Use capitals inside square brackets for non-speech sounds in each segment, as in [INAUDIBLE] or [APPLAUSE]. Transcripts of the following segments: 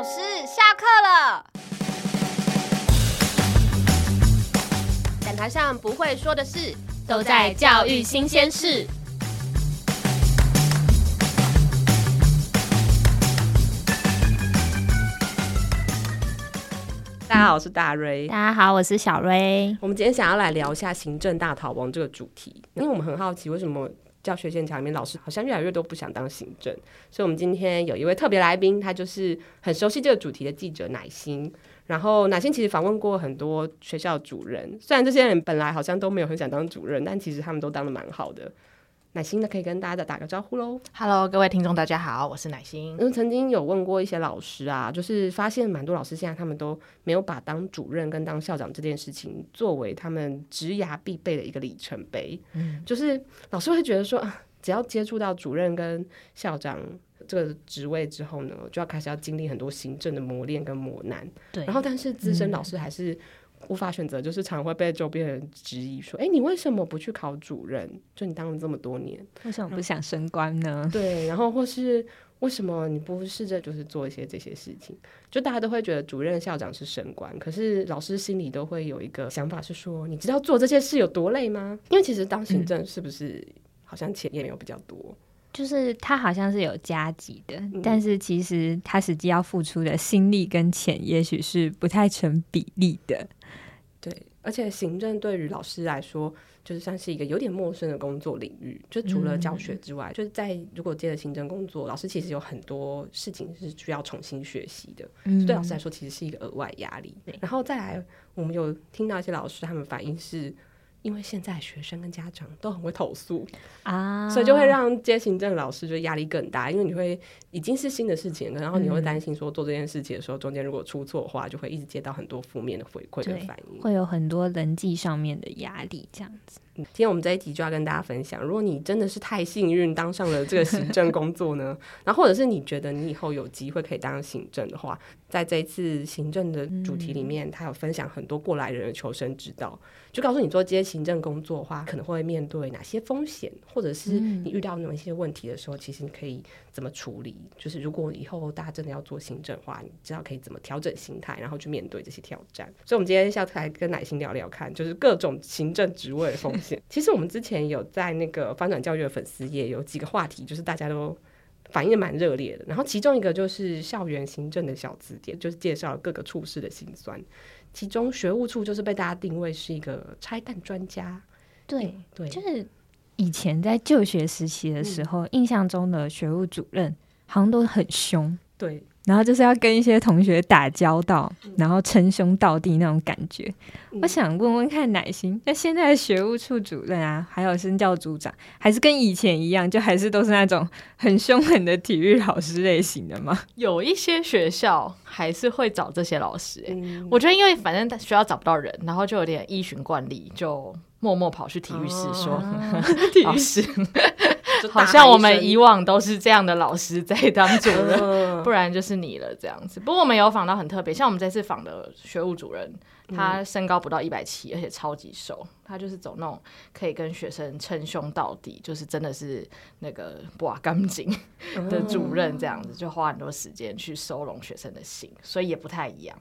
老师下课了。讲台上不会说的事，都在教育新鲜事。大家好，我是大瑞。大家好，我是小瑞。我们今天想要来聊一下行政大逃亡这个主题，因为我们很好奇，为什么教学现场里面老师好像越来越多不想当行政？所以，我们今天有一位特别来宾，他就是很熟悉这个主题的记者乃心。然后，乃心其实访问过很多学校主任，虽然这些人本来好像都没有很想当主任，但其实他们都当的蛮好的。乃馨呢，可以跟大家再打个招呼喽。Hello，各位听众，大家好，我是乃馨。嗯，曾经有问过一些老师啊，就是发现蛮多老师现在他们都没有把当主任跟当校长这件事情作为他们职涯必备的一个里程碑。嗯，就是老师会觉得说，只要接触到主任跟校长这个职位之后呢，就要开始要经历很多行政的磨练跟磨难。对，然后但是资深老师还是。无法选择，就是常会被周边人质疑说：“哎、欸，你为什么不去考主任？就你当了这么多年，为什么不想升官呢？” [LAUGHS] 对，然后或是为什么你不试着就是做一些这些事情？就大家都会觉得主任、校长是升官，可是老师心里都会有一个想法是说：“你知道做这些事有多累吗？”因为其实当行政是不是好像钱也没有比较多？嗯、就是他好像是有加级的，嗯、但是其实他实际要付出的心力跟钱，也许是不太成比例的。对，而且行政对于老师来说，就是像是一个有点陌生的工作领域。就除了教学之外，嗯、就是在如果接了行政工作，老师其实有很多事情是需要重新学习的。嗯，对老师来说，其实是一个额外压力。然后再来，我们有听到一些老师他们反映是。因为现在学生跟家长都很会投诉啊，所以就会让接行政老师就压力更大。因为你会已经是新的事情，然后你会担心说做这件事情的时候，中间如果出错的话，就会一直接到很多负面的回馈跟反应，会有很多人际上面的压力这样子。今天我们这一集就要跟大家分享，如果你真的是太幸运当上了这个行政工作呢，[LAUGHS] 然后或者是你觉得你以后有机会可以当行政的话，在这一次行政的主题里面，他有分享很多过来人的求生之道。就告诉你做这些行政工作的话，可能会面对哪些风险，或者是你遇到哪些问题的时候，其实你可以怎么处理。就是如果以后大家真的要做行政的话，你知道可以怎么调整心态，然后去面对这些挑战。所以，我们今天要来跟奶心聊聊看，就是各种行政职位的风险。其实我们之前有在那个翻转教育的粉丝页有几个话题，就是大家都反应蛮热烈的。然后其中一个就是校园行政的小字典，就是介绍各个处室的辛酸。其中学务处就是被大家定位是一个拆弹专家，对对，对就是以前在就学时期的时候，嗯、印象中的学务主任好像都很凶，对。然后就是要跟一些同学打交道，然后称兄道弟那种感觉。嗯、我想问问看奶心，那现在的学务处主任啊，还有身教组长，还是跟以前一样，就还是都是那种很凶狠的体育老师类型的吗？有一些学校还是会找这些老师、欸，嗯、我觉得因为反正学校找不到人，然后就有点依循惯例，就默默跑去体育室说：“哦、[LAUGHS] 老师。[LAUGHS] ”好像我们以往都是这样的老师在当主任，[LAUGHS] 不然就是你了这样子。不过我们有访到很特别，像我们这次访的学务主任，他身高不到一百七，而且超级瘦。他就是走那种可以跟学生称兄道弟，就是真的是那个哇干净的主任这样子，就花很多时间去收拢学生的心，所以也不太一样，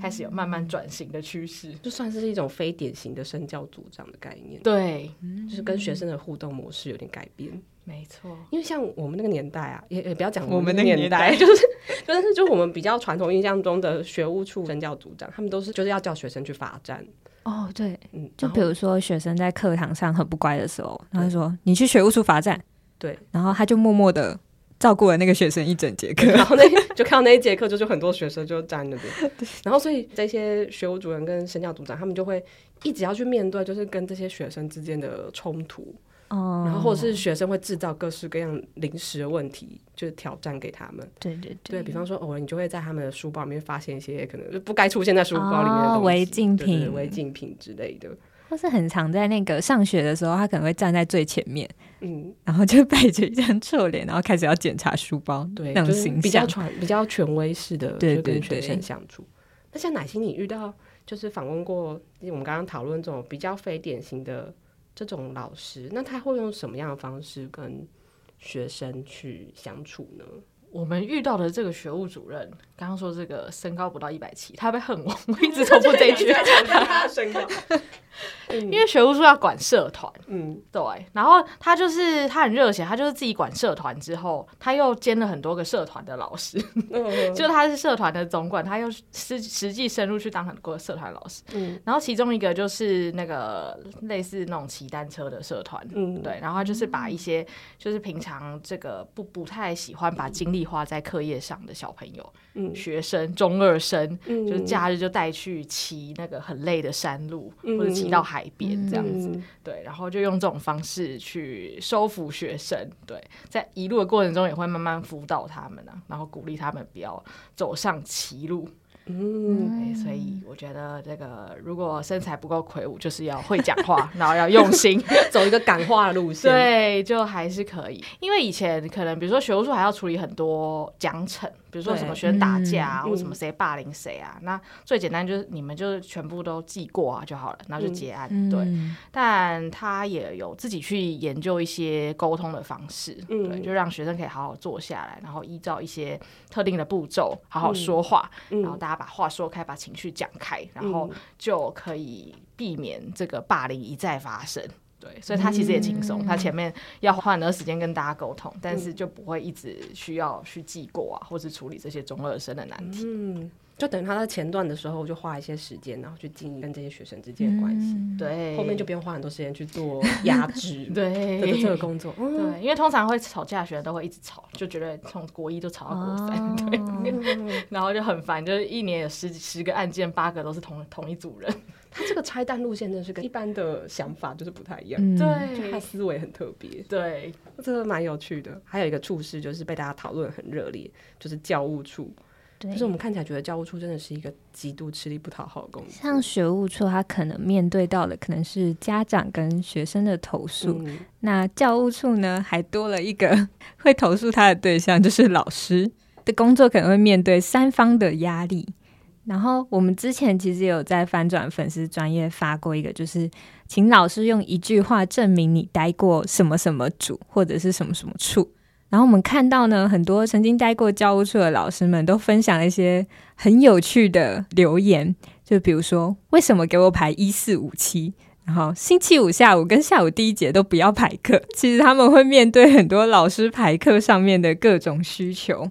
开始有慢慢转型的趋势，就算是一种非典型的身教组长的概念。对，就是跟学生的互动模式有点改变。没错，因为像我们那个年代啊，也也不要讲我们那个年代，[LAUGHS] 就是就是就我们比较传统印象中的学务处生教组长，他们都是就是要叫学生去罚站。哦，对，嗯，就比如说学生在课堂上很不乖的时候，他就说你去学务处罚站，对，然后他就默默的照顾了那个学生一整节课，[LAUGHS] 然后那就看到那一节课就就很多学生就站那边，[LAUGHS] 对，然后所以这些学务主任跟神教组长他们就会一直要去面对，就是跟这些学生之间的冲突。哦，然后或者是学生会制造各式各样临时的问题，就是挑战给他们。对对对，对比方说，偶尔你就会在他们的书包里面发现一些可能不该出现在书包里面的违禁品、违禁品之类的。或是很常在那个上学的时候，他可能会站在最前面，嗯，然后就摆着一张臭脸，然后开始要检查书包，对，那种形象比较传、比较权威式的，对对对，跟学生相处。那像奶昔，你遇到就是访问过，我们刚刚讨论这种比较非典型的。这种老师，那他会用什么样的方式跟学生去相处呢？我们遇到的这个学务主任，刚刚说这个身高不到一百七，他被恨我，[LAUGHS] 我一直重复这一句。他身高，[LAUGHS] 因为学务处要管社团，嗯，对。然后他就是他很热血，他就是自己管社团之后，他又兼了很多个社团的老师，嗯、[LAUGHS] 就他是社团的总管，他又实实际深入去当很多社团老师。嗯，然后其中一个就是那个类似那种骑单车的社团，嗯，对。然后他就是把一些就是平常这个不不太喜欢把精力。花在课业上的小朋友，嗯、学生、中二生，嗯、就是假日就带去骑那个很累的山路，嗯、或者骑到海边这样子，嗯、对，然后就用这种方式去收服学生，对，在一路的过程中也会慢慢辅导他们啊，然后鼓励他们不要走上歧路。嗯，所以我觉得这个如果身材不够魁梧，就是要会讲话，然后要用心 [LAUGHS] 走一个感化的路线，对，就还是可以。因为以前可能比如说学务处还要处理很多奖惩。比如说什么学生打架啊，或什么谁霸凌谁啊，那最简单就是你们就是全部都记过啊就好了，然后就结案。对，但他也有自己去研究一些沟通的方式，对，就让学生可以好好坐下来，然后依照一些特定的步骤好好说话，然后大家把话说开，把情绪讲开，然后就可以避免这个霸凌一再发生。对，所以他其实也轻松，嗯、他前面要花很多时间跟大家沟通，但是就不会一直需要去记过啊，或是处理这些中二生的难题。嗯，就等于他在前段的时候就花一些时间，然后去经营跟这些学生之间的关系。嗯、对，后面就不用花很多时间去做压制。[LAUGHS] 对，这个工作。嗯、对，因为通常会吵架的学生都会一直吵，就觉得从国一就吵到国三，哦、对，[LAUGHS] 然后就很烦，就是一年有十十个案件，八个都是同同一组人。他这个拆弹路线真的是跟一般的想法就是不太一样，嗯、对，他思维很特别，对，这个蛮有趣的。还有一个处事就是被大家讨论很热烈，就是教务处，对。就是我们看起来觉得教务处真的是一个极度吃力不讨好的工作。像学务处，他可能面对到的可能是家长跟学生的投诉，嗯、那教务处呢，还多了一个会投诉他的对象，就是老师。的工作可能会面对三方的压力。然后我们之前其实有在翻转粉丝专页发过一个，就是请老师用一句话证明你待过什么什么组或者是什么什么处。然后我们看到呢，很多曾经待过教务处的老师们都分享了一些很有趣的留言，就比如说为什么给我排一四五七，然后星期五下午跟下午第一节都不要排课。其实他们会面对很多老师排课上面的各种需求，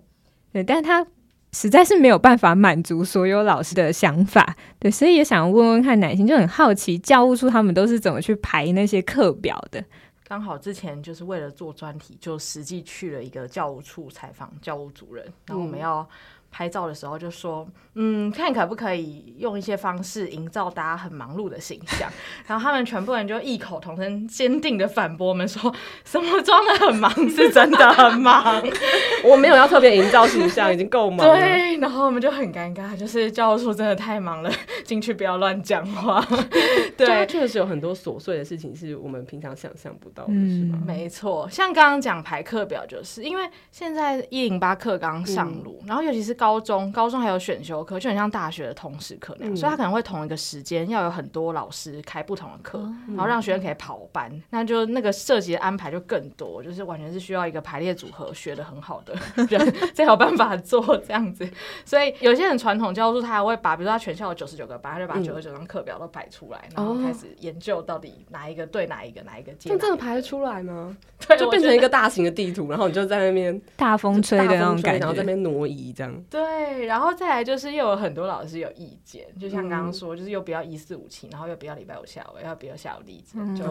对，但他。实在是没有办法满足所有老师的想法，对，所以也想问问看乃馨，就很好奇教务处他们都是怎么去排那些课表的。刚好之前就是为了做专题，就实际去了一个教务处采访教务主任，然后我们要。拍照的时候就说，嗯，看可不可以用一些方式营造大家很忙碌的形象。[LAUGHS] 然后他们全部人就异口同声、坚定的反驳我们说，什么装的很忙是真的很忙，[LAUGHS] 我没有要特别营造形象，已经够忙了。[LAUGHS] 对，然后我们就很尴尬，就是教务处真的太忙了，进去不要乱讲话。对，确实有很多琐碎的事情是我们平常想象不到的，是吗？没错，像刚刚讲排课表，就是因为现在一零八课刚上路，嗯、然后尤其是。高中，高中还有选修课，就很像大学的通识课那样，嗯、所以他可能会同一个时间要有很多老师开不同的课，嗯、然后让学生可以跑班，那就那个涉及的安排就更多，就是完全是需要一个排列组合学的很好的 [LAUGHS] 人才有办法做这样子。所以有些很传统教书，他还会把，比如说他全校有九十九个班，他就把九十九张课表都摆出来，嗯、然后开始研究到底哪一个对哪一个，哪一个接。就这个排得出来吗？对，就变成一个大型的地图，然后你就在那边大风吹的那种感觉，然后在那边挪移这样。对，然后再来就是又有很多老师有意见，就像刚刚说，就是又不要一四五七，然后又不要礼拜五下午，要不要下午例子，嗯，就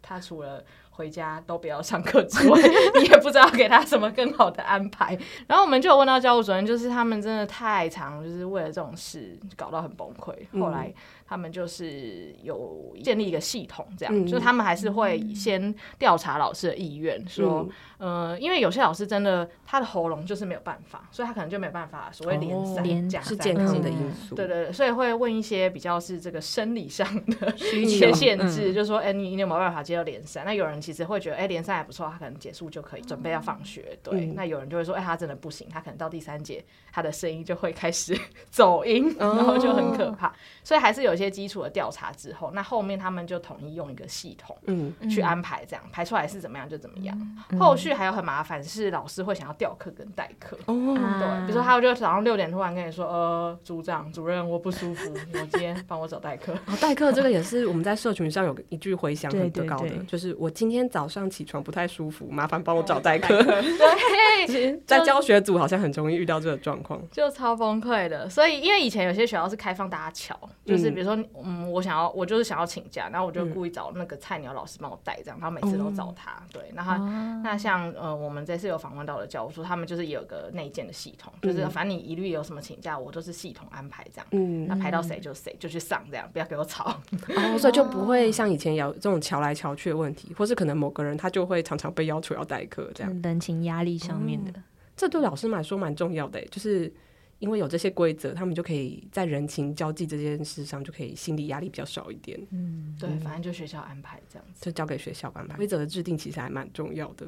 他除了回家都不要上课之外，[LAUGHS] 你也不知道给他什么更好的安排。然后我们就有问到教务主任，就是他们真的太常，就是为了这种事搞到很崩溃。后来。他们就是有建立一个系统，这样，嗯、就是他们还是会先调查老师的意愿，嗯、说，呃，因为有些老师真的他的喉咙就是没有办法，所以他可能就没有办法所谓连三加、哦、是健康的因素，对对对，所以会问一些比较是这个生理上的一些限制，嗯、就是说，哎、欸，你你有没有办法接到连三？那有人其其实会觉得，哎、欸，连三还不错，他可能结束就可以准备要放学。对，嗯、那有人就会说，哎、欸，他真的不行，他可能到第三节，他的声音就会开始 [LAUGHS] 走音，然后就很可怕。哦、所以还是有一些基础的调查之后，那后面他们就统一用一个系统，嗯，去安排这样、嗯、排出来是怎么样就怎么样。嗯、后续还有很麻烦是老师会想要调课跟代课，哦，对，比如说他就早上六点突然跟你说，呃，组长主任我不舒服，我今天帮我找代课。哦，代课这个也是我们在社群上有一句回响很高的，就是我今天早上起床不太舒服，麻烦帮我找代课。对，在教学组好像很容易遇到这个状况，就超崩溃的。所以因为以前有些学校是开放大家乔，就是比如说嗯，我想要我就是想要请假，然后我就故意找那个菜鸟老师帮我带这样，然后每次都找他。对，然后那像呃我们这次有访问到的教务处，他们就是有个内建的系统，就是反正你一律有什么请假，我都是系统安排这样。嗯，那排到谁就谁就去上这样，不要给我吵。哦，所以就不会像以前有这种瞧来瞧去的问题，或是可能某个人他就会常常被要求要代课这样。人情压力上面的，嗯，这对老师来说蛮重要的，就是因为有这些规则，他们就可以在人情交际这件事上就可以心理压力比较少一点。嗯，对，反正就学校安排这样子，就交给学校安排。规则的制定其实还蛮重要的。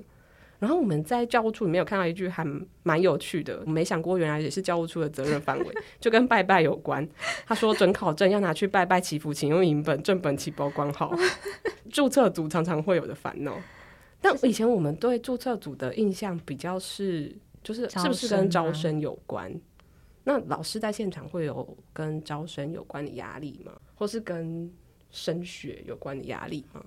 然后我们在教务处里面有看到一句还蛮有趣的，我没想过原来也是教务处的责任范围，就跟拜拜有关。他说准考证要拿去拜拜祈福，请用银本正本起保管好。[LAUGHS] 注册组常常会有的烦恼。但以前我们对注册组的印象比较是，就是是不是跟招生有关？那老师在现场会有跟招生有关的压力吗？或是跟升学有关的压力吗？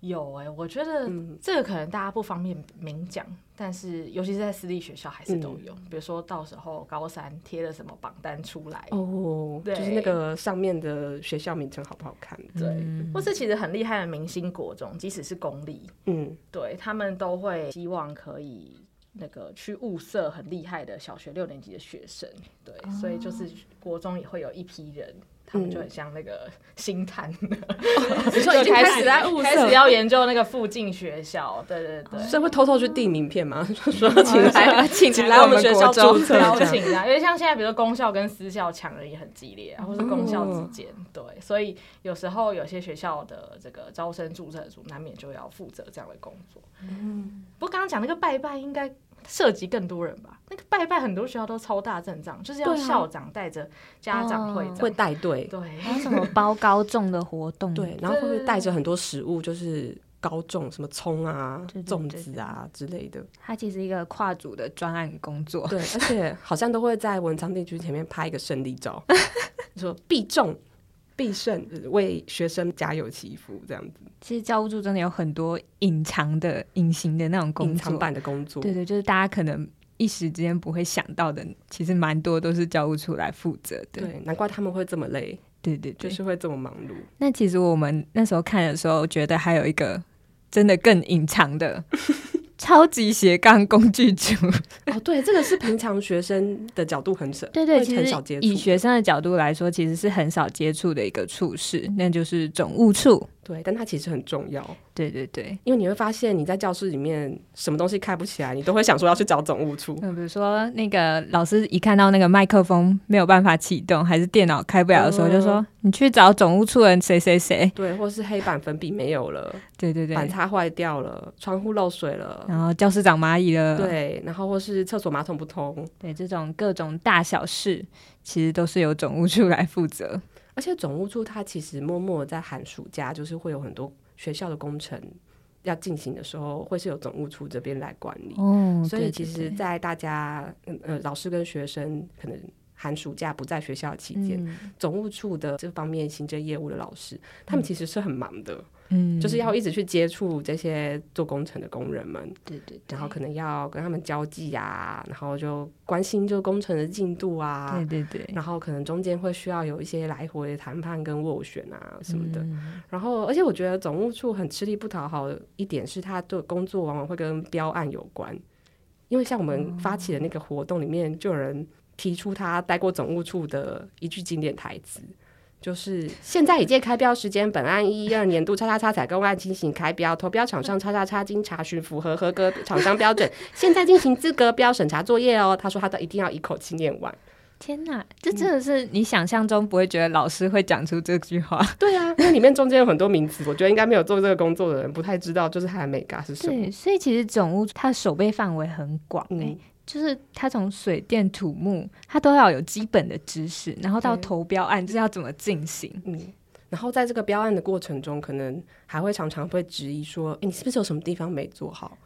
有哎、欸，我觉得这个可能大家不方便明讲，嗯、但是尤其是在私立学校还是都有。嗯、比如说到时候高三贴了什么榜单出来哦，对，就是那个上面的学校名称好不好看？对，嗯、或是其实很厉害的明星国中，即使是公立，嗯，对他们都会希望可以那个去物色很厉害的小学六年级的学生，对，哦、所以就是国中也会有一批人。他们就很像那个星探，[LAUGHS] 就开始在开始要研究那个附近学校，对对对，所以会偷偷去递名片吗？[LAUGHS] 说请来，请来我们学校注册，邀请啊，因为像现在，比如说公校跟私校抢人也很激烈啊，或是公校之间，对，所以有时候有些学校的这个招生注册组难免就要负责这样的工作。嗯，不过刚刚讲那个拜拜应该。涉及更多人吧？那个拜拜很多学校都超大阵仗，就是要校长带着家长会会带队，对，还有什么包高中的活动，对，然后会不会带着很多食物，就是高粽什么葱啊、粽子啊之类的。它其实一个跨组的专案工作，对，而且好像都会在文昌帝君前面拍一个胜利照，[LAUGHS] 说必中。必胜，为学生加油祈福，这样子。其实教务处真的有很多隐藏的、隐形的那种工作，隐藏版的工作。对对，就是大家可能一时之间不会想到的，其实蛮多都是教务处来负责的。对，难怪他们会这么累。对对对，就是会这么忙碌。那其实我们那时候看的时候，觉得还有一个真的更隐藏的。超级斜杠工具组哦，对，这个是平常学生的角度很少，[LAUGHS] 对对，其实以学生的角度来说，其实是很少接触的一个处室，那就是总务处。对，但它其实很重要。对对对，因为你会发现你在教室里面什么东西开不起来，你都会想说要去找总务处。嗯，比如说那个老师一看到那个麦克风没有办法启动，还是电脑开不了的时候，就说你去找总务处人谁谁谁。对，或是黑板粉笔没有了，对对对，板擦坏掉了，窗户漏水了，然后教室长蚂蚁了，对，然后或是厕所马桶不通，对，这种各种大小事，其实都是由总务处来负责。而且总务处它其实默默在寒暑假，就是会有很多。学校的工程要进行的时候，会是由总务处这边来管理。哦，所以其实，在大家呃老师跟学生可能寒暑假不在学校期间，嗯、总务处的这方面行政业务的老师，他们其实是很忙的。嗯，就是要一直去接触这些做工程的工人们，对对，然后可能要跟他们交际啊，然后就关心这个工程的进度啊，对对对，然后可能中间会需要有一些来回谈判跟斡旋啊什么的，然后而且我觉得总务处很吃力不讨好的一点是，他的工作往往会跟标案有关，因为像我们发起的那个活动里面，就有人提出他待过总务处的一句经典台词。就是现在已届开标时间，本案一一二年度叉叉叉采购案进行开标，投标厂商叉叉叉经查询符合合格厂商标准，[LAUGHS] 现在进行资格标审查作业哦。他说他都一定要一口气念完，天哪，这真的是你想象中不会觉得老师会讲出这句话。对啊，因为里面中间有很多名词，我觉得应该没有做这个工作的人不太知道，就是它的美嘎是什么。对，所以其实总务它的守备范围很广，欸，嗯，就是它从水电土木，它都要有基本的知识，然后到投标案就是要怎么进行，嗯，然后在这个标案的过程中，可能还会常常会质疑说，欸，你是不是有什么地方没做好？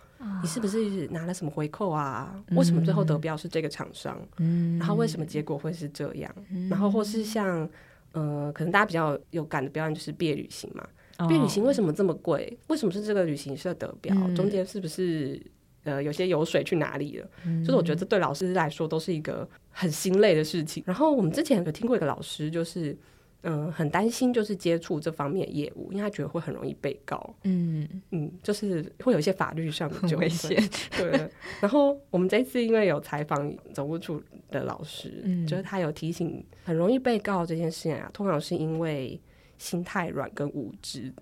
你是不是拿了什么回扣啊？嗯、为什么最后得标是这个厂商？嗯、然后为什么结果会是这样？嗯、然后或是像呃，可能大家比较有感的标案就是毕业旅行嘛。哦、毕业旅行为什么这么贵？为什么是这个旅行社得标？嗯、中间是不是呃有些油水去哪里了？嗯、就是我觉得这对老师来说都是一个很心累的事情。然后我们之前有听过一个老师，就是。嗯，很担心就是接触这方面业务，因为他觉得会很容易被告。嗯嗯，就是会有一些法律上的纠纷。危险。对。然后我们这一次因为有采访总务处的老师，嗯、就是他有提醒，很容易被告这件事情啊，通常是因为心太软跟无知。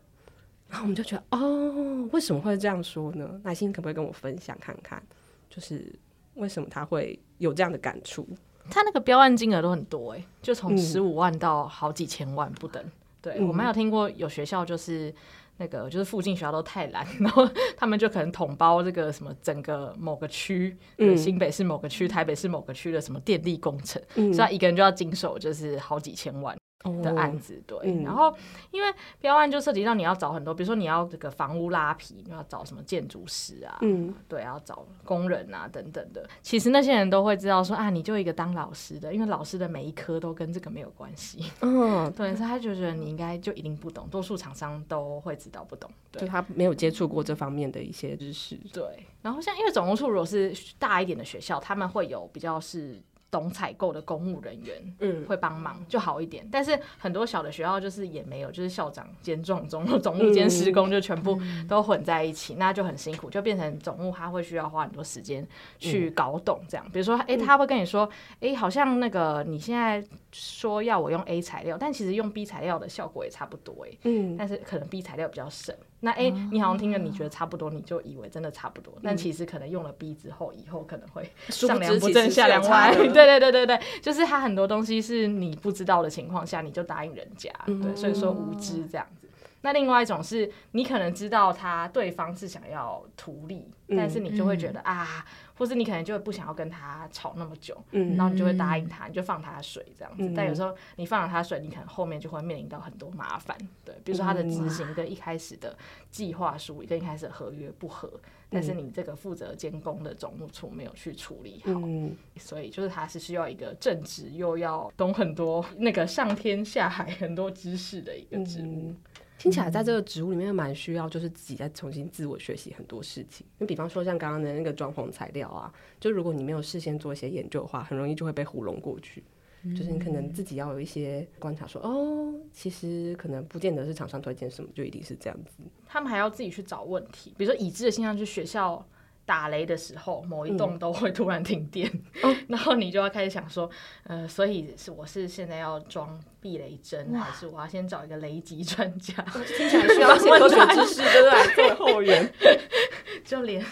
然后我们就觉得，哦，为什么会这样说呢？乃馨可不可以跟我分享看看，就是为什么他会有这样的感触？他那个标案金额都很多哎、欸，就从十五万到好几千万不等。嗯、对，我们有听过有学校就是那个就是附近学校都太懒，[LAUGHS] 然后他们就可能统包这个什么整个某个区，嗯，新北市某个区、台北市某个区的什么电力工程，嗯、所以他一个人就要经手就是好几千万。的案子对，嗯、然后因为标案就涉及到你要找很多，比如说你要这个房屋拉皮，你要找什么建筑师啊，嗯，对，要找工人啊等等的。其实那些人都会知道说啊，你就一个当老师的，因为老师的每一科都跟这个没有关系，嗯，[LAUGHS] 对，所以他就觉得你应该就一定不懂，多数厂商都会知道不懂，对，就他没有接触过这方面的一些知识，对。然后像因为总务处如果是大一点的学校，他们会有比较是。懂采购的公务人员，嗯，会帮忙就好一点。但是很多小的学校就是也没有，就是校长兼总总总务兼施工，就全部都混在一起，嗯、那就很辛苦，就变成总务他会需要花很多时间去搞懂这样。比如说，哎、欸，他会跟你说，诶、欸，好像那个你现在说要我用 A 材料，但其实用 B 材料的效果也差不多，诶，嗯，但是可能 B 材料比较省。那 A、欸、你好像听着你觉得差不多，你就以为真的差不多，嗯、但其实可能用了 B 之后，以后可能会上梁不正下梁歪。[LAUGHS] 对对对对对，就是他很多东西是你不知道的情况下，你就答应人家，嗯、对，所以说无知这样子。那另外一种是你可能知道他对方是想要图利，嗯、但是你就会觉得、嗯、啊。或是你可能就会不想要跟他吵那么久，嗯，然后你就会答应他，你就放他水这样子。嗯、但有时候你放了他水，你可能后面就会面临到很多麻烦，对，比如说他的执行跟一开始的计划书跟一开始的合约不合，嗯、但是你这个负责监工的总务处没有去处理好，嗯、所以就是他是需要一个正直又要懂很多那个上天下海很多知识的一个职务。嗯听起来在这个职务里面蛮需要，就是自己再重新自我学习很多事情。就比方说像刚刚的那个装潢材料啊，就如果你没有事先做一些研究的话，很容易就会被糊弄过去。嗯、就是你可能自己要有一些观察说，说哦，其实可能不见得是厂商推荐什么就一定是这样子。他们还要自己去找问题，比如说已知的现象，就是学校。打雷的时候，某一栋都会突然停电，嗯、[LAUGHS] 然后你就要开始想说，呃，所以是我是现在要装避雷针，还是我要先找一个雷击专家？听起来需要一些科学知识，[LAUGHS] 对不对？做后援，[LAUGHS] 就连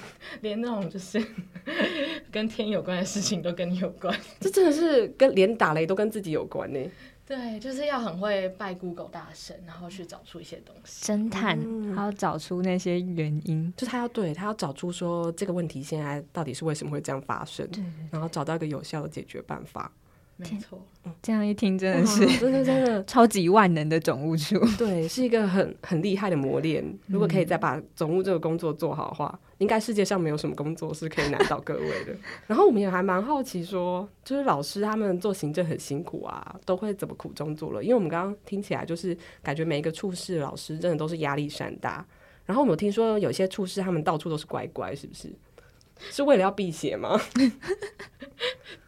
连那种就是跟天有关的事情都跟你有关，这真的是跟连打雷都跟自己有关呢。对，就是要很会拜 Google 大神，然后去找出一些东西，侦探，还要找出那些原因。就他要对他要找出说这个问题现在到底是为什么会这样发生，对然后找到一个有效的解决办法。没错，这样一听真的是 [LAUGHS] 真的真的 [LAUGHS] 超级万能的总务处，对，是一个很很厉害的磨练。如果可以再把总务这个工作做好的话，嗯、应该世界上没有什么工作是可以难倒各位的。[LAUGHS] 然后我们也还蛮好奇说，就是老师他们做行政很辛苦啊，都会怎么苦中作乐？因为我们刚刚听起来就是感觉每一个处室老师真的都是压力山大。然后我们有听说有些处室他们到处都是乖乖，是不是？是为了要避邪吗？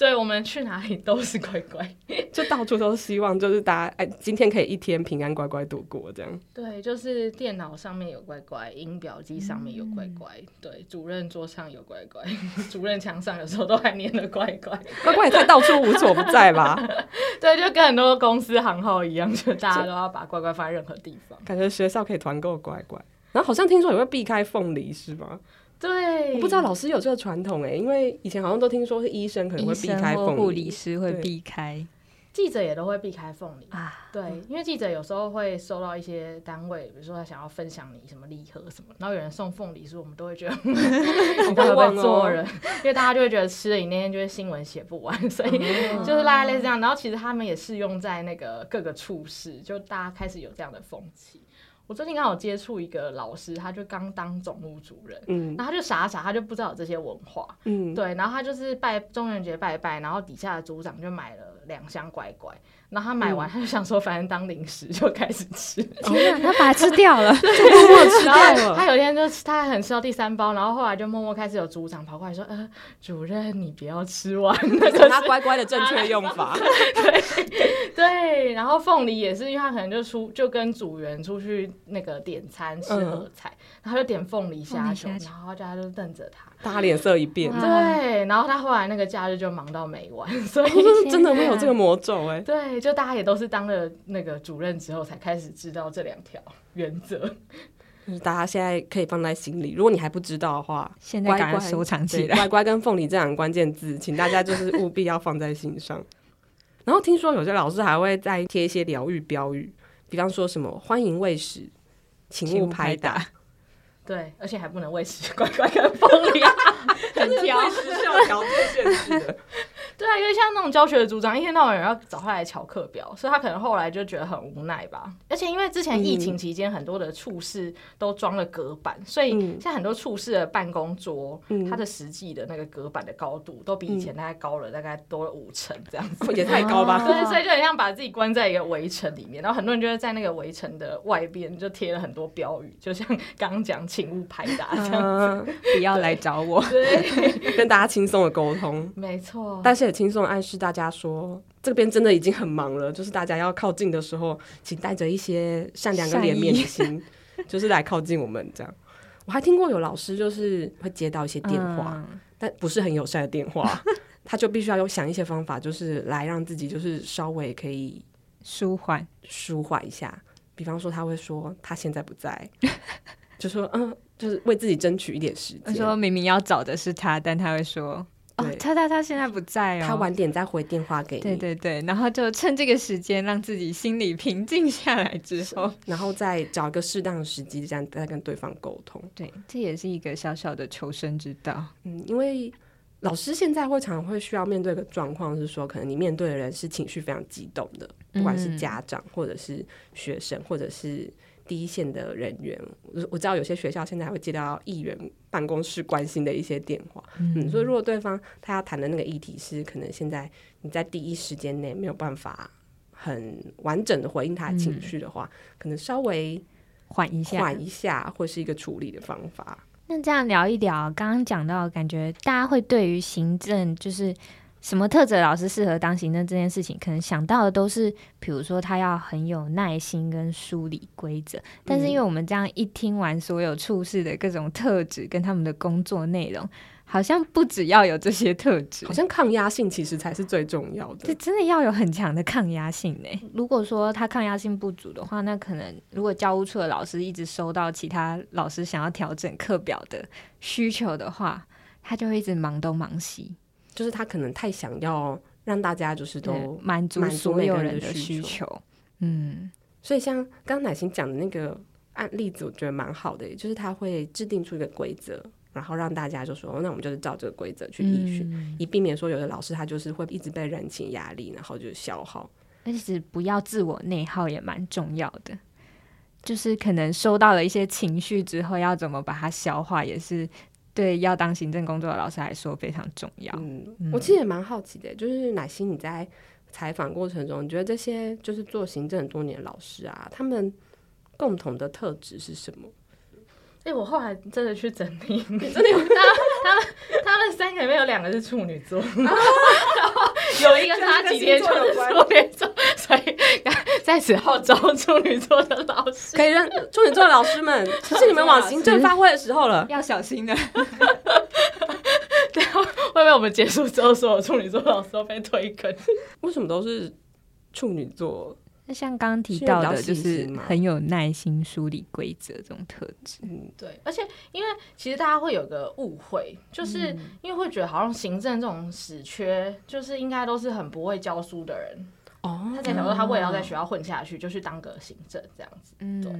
对，我们去哪里都是乖乖，[LAUGHS] 就到处都希望就是大家哎，今天可以一天平安乖乖度过这样。对，就是电脑上面有乖乖，音表机上面有乖乖，嗯、对，主任桌上有乖乖，[LAUGHS] 主任墙上有时候都还粘了乖乖，乖乖也在到处无所不在吧？[LAUGHS] 对，就跟很多公司行号一样，就大家都要把乖乖放在任何地方。感觉学校可以团购乖乖，然后好像听说也会避开凤梨，是吗？对，我不知道老师有这个传统哎，因为以前好像都听说是医生可能会避开凤梨，护理师会避开。记者也都会避开凤梨啊，对，因为记者有时候会收到一些单位，比如说他想要分享你什么礼盒什么，然后有人送凤梨酥，我们都会觉得 [LAUGHS] 你会不会做人？因为大家就会觉得吃了你那天就是新闻写不完，所以就是大概类似这样。然后其实他们也适用在那个各个处室，就大家开始有这样的风气。我最近刚好接触一个老师，他就刚当总务主任，嗯，然后他就傻傻，他就不知道有这些文化，嗯，对，然后他就是拜中元节拜拜，然后底下的组长就买了两箱乖乖。然后他买完，他就想说，反正当零食就开始吃。天啊，他把它吃掉了，[LAUGHS] 默默吃掉了。他有一天就他还很吃到第三包，然后后来就默默开始有组长跑过来说：“呃，主任你不要吃完，那个他乖乖的正确用法。[LAUGHS] ”对对，然后凤梨也是，因为他可能就出就跟组员出去那个点餐吃合菜，然后就点凤梨虾球，然后大家就瞪着他，大家脸色一变。对，然后他后来那个假日就忙到没完，所以 [LAUGHS] 真的会有这个魔咒哎。对。就大家也都是当了那个主任之后，才开始知道这两条 [LAUGHS] 原则。就是大家现在可以放在心里。如果你还不知道的话，现在赶快收藏起来。乖乖跟凤梨这两个关键字，请大家就是务必要放在心上。[LAUGHS] 然后听说有些老师还会再贴一些疗愈标语，比方说什么“欢迎喂食，请勿拍打”。[LAUGHS] 对，而且还不能喂食乖乖跟凤梨啊，很挑，时效条件限制的。对啊，因为像那种教学的组长，一天到晚要找他来瞧课表，所以他可能后来就觉得很无奈吧。而且因为之前疫情期间，很多的处室都装了隔板，嗯、所以现在很多处室的办公桌，嗯、它的实际的那个隔板的高度都比以前大概高了大概多了五成这样子，也太高吧？[LAUGHS] 对，所以就很像把自己关在一个围城里面，然后很多人就会在那个围城的外边就贴了很多标语，就像刚刚讲“请勿拍打”这样子，嗯、不要来找我，[LAUGHS] 对，[LAUGHS] 跟大家轻松的沟通，没错，但是。轻松暗示大家说，这边真的已经很忙了。就是大家要靠近的时候，请带着一些善良跟怜悯的心，[LAUGHS] 就是来靠近我们这样。我还听过有老师就是会接到一些电话，嗯、但不是很友善的电话，[LAUGHS] 他就必须要有想一些方法，就是来让自己就是稍微可以舒缓舒缓一下。比方说，他会说他现在不在，[LAUGHS] 就说嗯，就是为自己争取一点时间。他说明明要找的是他，但他会说。对他他他现在不在哦，他晚点再回电话给你。对对对，然后就趁这个时间让自己心里平静下来之后，然后再找一个适当的时机，这样再跟对方沟通。对，这也是一个小小的求生之道。嗯，因为老师现在会常常会需要面对一个状况，是说可能你面对的人是情绪非常激动的，不管是家长或者是学生，或者是。第一线的人员，我我知道有些学校现在还会接到议员办公室关心的一些电话，嗯，嗯，所以如果对方他要谈的那个议题是可能现在你在第一时间内没有办法很完整的回应他的情绪的话，嗯，可能稍微缓一下，缓一下或是一个处理的方法。那这样聊一聊，刚刚讲到，感觉大家会对于行政就是。什么特质老师适合当行政这件事情，可能想到的都是，比如说他要很有耐心跟梳理规则。但是因为我们这样一听完所有处事的各种特质跟他们的工作内容，好像不只要有这些特质，好像抗压性其实才是最重要的。这真的要有很强的抗压性呢。如果说他抗压性不足的话，那可能如果教务处的老师一直收到其他老师想要调整课表的需求的话，他就会一直忙东忙西。就是他可能太想要让大家就是都满足所有人的需求，嗯，所以像刚刚乃馨讲的那个案例子，我觉得蛮好的，就是他会制定出一个规则，然后让大家就说，那我们就是照这个规则去依循，嗯、以避免说有的老师他就是会一直被人情压力，然后就消耗。而且不要自我内耗也蛮重要的，就是可能收到了一些情绪之后，要怎么把它消化也是。对，要当行政工作的老师来说非常重要。嗯，我其实也蛮好奇的，就是乃馨你在采访过程中，你觉得这些就是做行政很多年的老师啊，他们共同的特质是什么？哎、欸，我后来真的去整理，真的有他他们他们三个里面有两个是处女座，[LAUGHS] 然后有一个他几天就是处女座，所以在此号召处女座的老师，可以让处女座的老师们，[LAUGHS] 其实你们往行政发挥的时候了，要小心的。对，会不会我们结束之后，所有处女座老师都被推坑？为什么都是处女座？那像刚刚提到的，就是很有耐心梳理规则这种特质。嗯，对。而且因为其实大家会有个误会，就是因为会觉得好像行政这种死缺，就是应该都是很不会教书的人。哦，他在想说他为了要在学校混下去，就去当个行政这样子。嗯，对。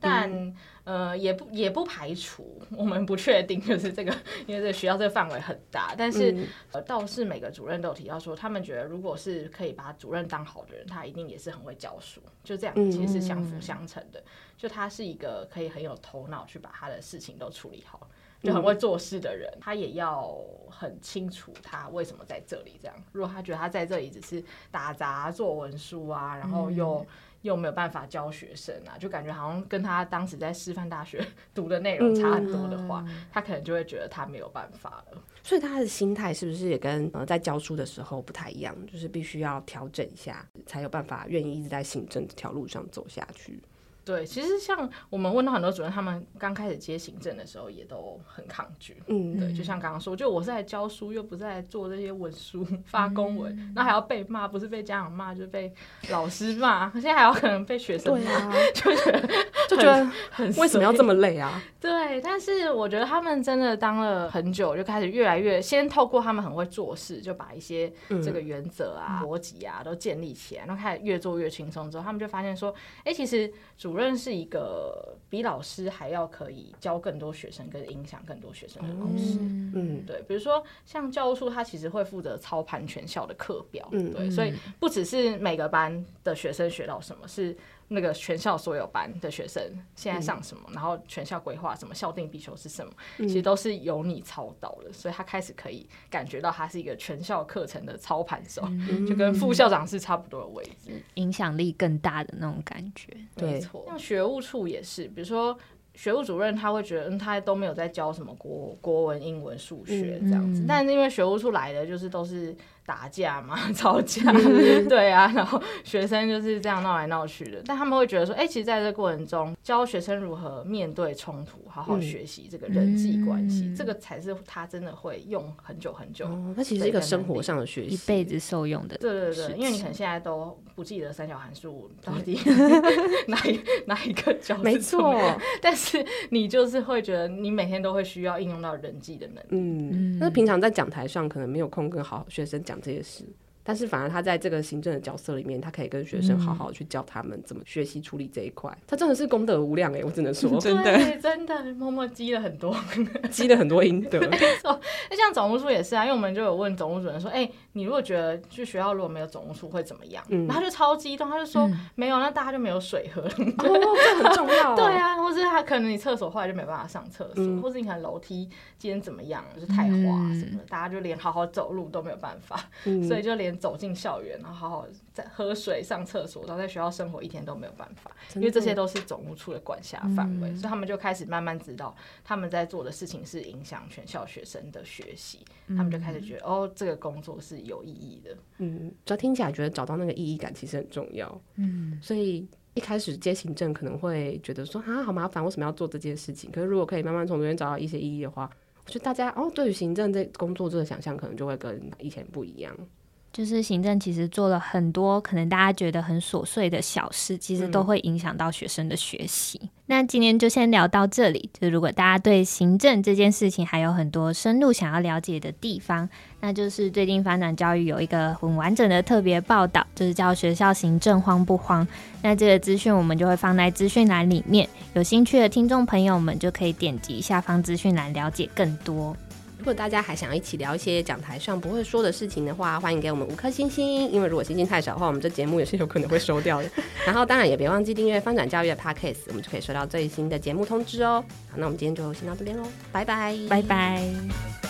但、嗯、呃，也不也不排除，我们不确定，就是这个，[LAUGHS] 因为这个学校这个范围很大。但是、嗯、呃，倒是每个主任都有提到说，他们觉得如果是可以把主任当好的人，他一定也是很会教书。就这样，其实是相辅相成的。就他是一个可以很有头脑去把他的事情都处理好。就很会做事的人，他也要很清楚他为什么在这里。这样，如果他觉得他在这里只是打杂做文书啊，然后又、嗯、又没有办法教学生啊，就感觉好像跟他当时在师范大学 [LAUGHS] 读的内容差很多的话，嗯、他可能就会觉得他没有办法了。所以他的心态是不是也跟呃在教书的时候不太一样？就是必须要调整一下，才有办法愿意一直在行政这条路上走下去。对，其实像我们问到很多主任，他们刚开始接行政的时候也都很抗拒。嗯，对，就像刚刚说，就我是在教书，又不是在做这些文书发公文，然后、还要被骂，不是被家长骂，就是被老师骂，现在还有可能被学生骂，啊、[LAUGHS] 就觉得就觉得很为什么要这么累啊？[LAUGHS] 对，但是我觉得他们真的当了很久，就开始越来越先透过他们很会做事，就把一些这个原则啊、逻辑、嗯、啊都建立起来，然后开始越做越轻松。之后他们就发现说，哎、欸，其实主主任是一个比老师还要可以教更多学生，跟影响更多学生的老师。嗯，对，比如说像教务处，他其实会负责操盘全校的课表。嗯，对，所以不只是每个班的学生学到什么，是。那个全校所有班的学生现在上什么，嗯、然后全校规划什么，校定必修是什么，嗯、其实都是由你操刀的，所以他开始可以感觉到他是一个全校课程的操盘手，嗯、就跟副校长是差不多的位置，影响力更大的那种感觉。没错，像学务处也是，比如说学务主任他会觉得，嗯，他都没有在教什么国国文、英文、数学这样子，嗯、但是因为学务处来的就是都是。打架嘛，[LAUGHS] 吵架，[LAUGHS] 对啊，然后学生就是这样闹来闹去的。但他们会觉得说，哎、欸，其实在这个过程中，教学生如何面对冲突，好好学习这个人际关系，嗯、这个才是他真的会用很久很久。哦，它其实是一个生活上的学习，一辈子受用的。对对对，因为你可能现在都不记得三角函数到底 [LAUGHS] 哪一哪一个角，没错。但是你就是会觉得，你每天都会需要应用到人际的能力。嗯，那平常在讲台上可能没有空跟好好学生讲。这些事，但是反而他在这个行政的角色里面，他可以跟学生好好去教他们怎么学习处理这一块。他真的是功德无量哎、欸，我只能说，真的真的默默积了很多，[LAUGHS] 积了很多阴德。[LAUGHS] 没错，那像总务处也是啊，因为我们就有问总务主任说，哎、欸，你如果觉得去学校如果没有总务处会怎么样？嗯、然后他就超激动，他就说、嗯、没有，那大家就没有水喝。哦，这很重要、哦。[LAUGHS] 对啊，或是他可能你厕所后来就没办法上厕所，嗯、或是你看楼梯今天怎么样，就是太滑什么的，嗯、大家就连好好走路都没有办法。嗯、所以就连走进校园，然后好好在喝水、上厕所，然后在学校生活一天都没有办法，因为这些都是总务处的管辖范围，嗯、所以他们就开始慢慢知道他们在做的事情是影响全校学生的学习，嗯、他们就开始觉得哦，这个工作是有意义的。嗯，只要听起来觉得找到那个意义感其实很重要。嗯，所以一开始接行政可能会觉得说啊，好麻烦，为什么要做这件事情？可是如果可以慢慢从中间找到一些意义的话。我觉得大家哦，对于行政这工作这个想象，可能就会跟以前不一样。就是行政其实做了很多可能大家觉得很琐碎的小事，其实都会影响到学生的学习。嗯、那今天就先聊到这里。就如果大家对行政这件事情还有很多深入想要了解的地方，那就是最近翻转教育有一个很完整的特别报道，就是叫学校行政慌不慌？那这个资讯我们就会放在资讯栏里面，有兴趣的听众朋友们就可以点击下方资讯栏了解更多。如果大家还想要一起聊一些讲台上不会说的事情的话，欢迎给我们五颗星星。因为如果星星太少的话，我们这节目也是有可能会收掉的。然后当然也别忘记订阅翻转教育的 Podcast，我们就可以收到最新的节目通知哦。好，那我们今天就先到这边喽，拜拜，拜拜。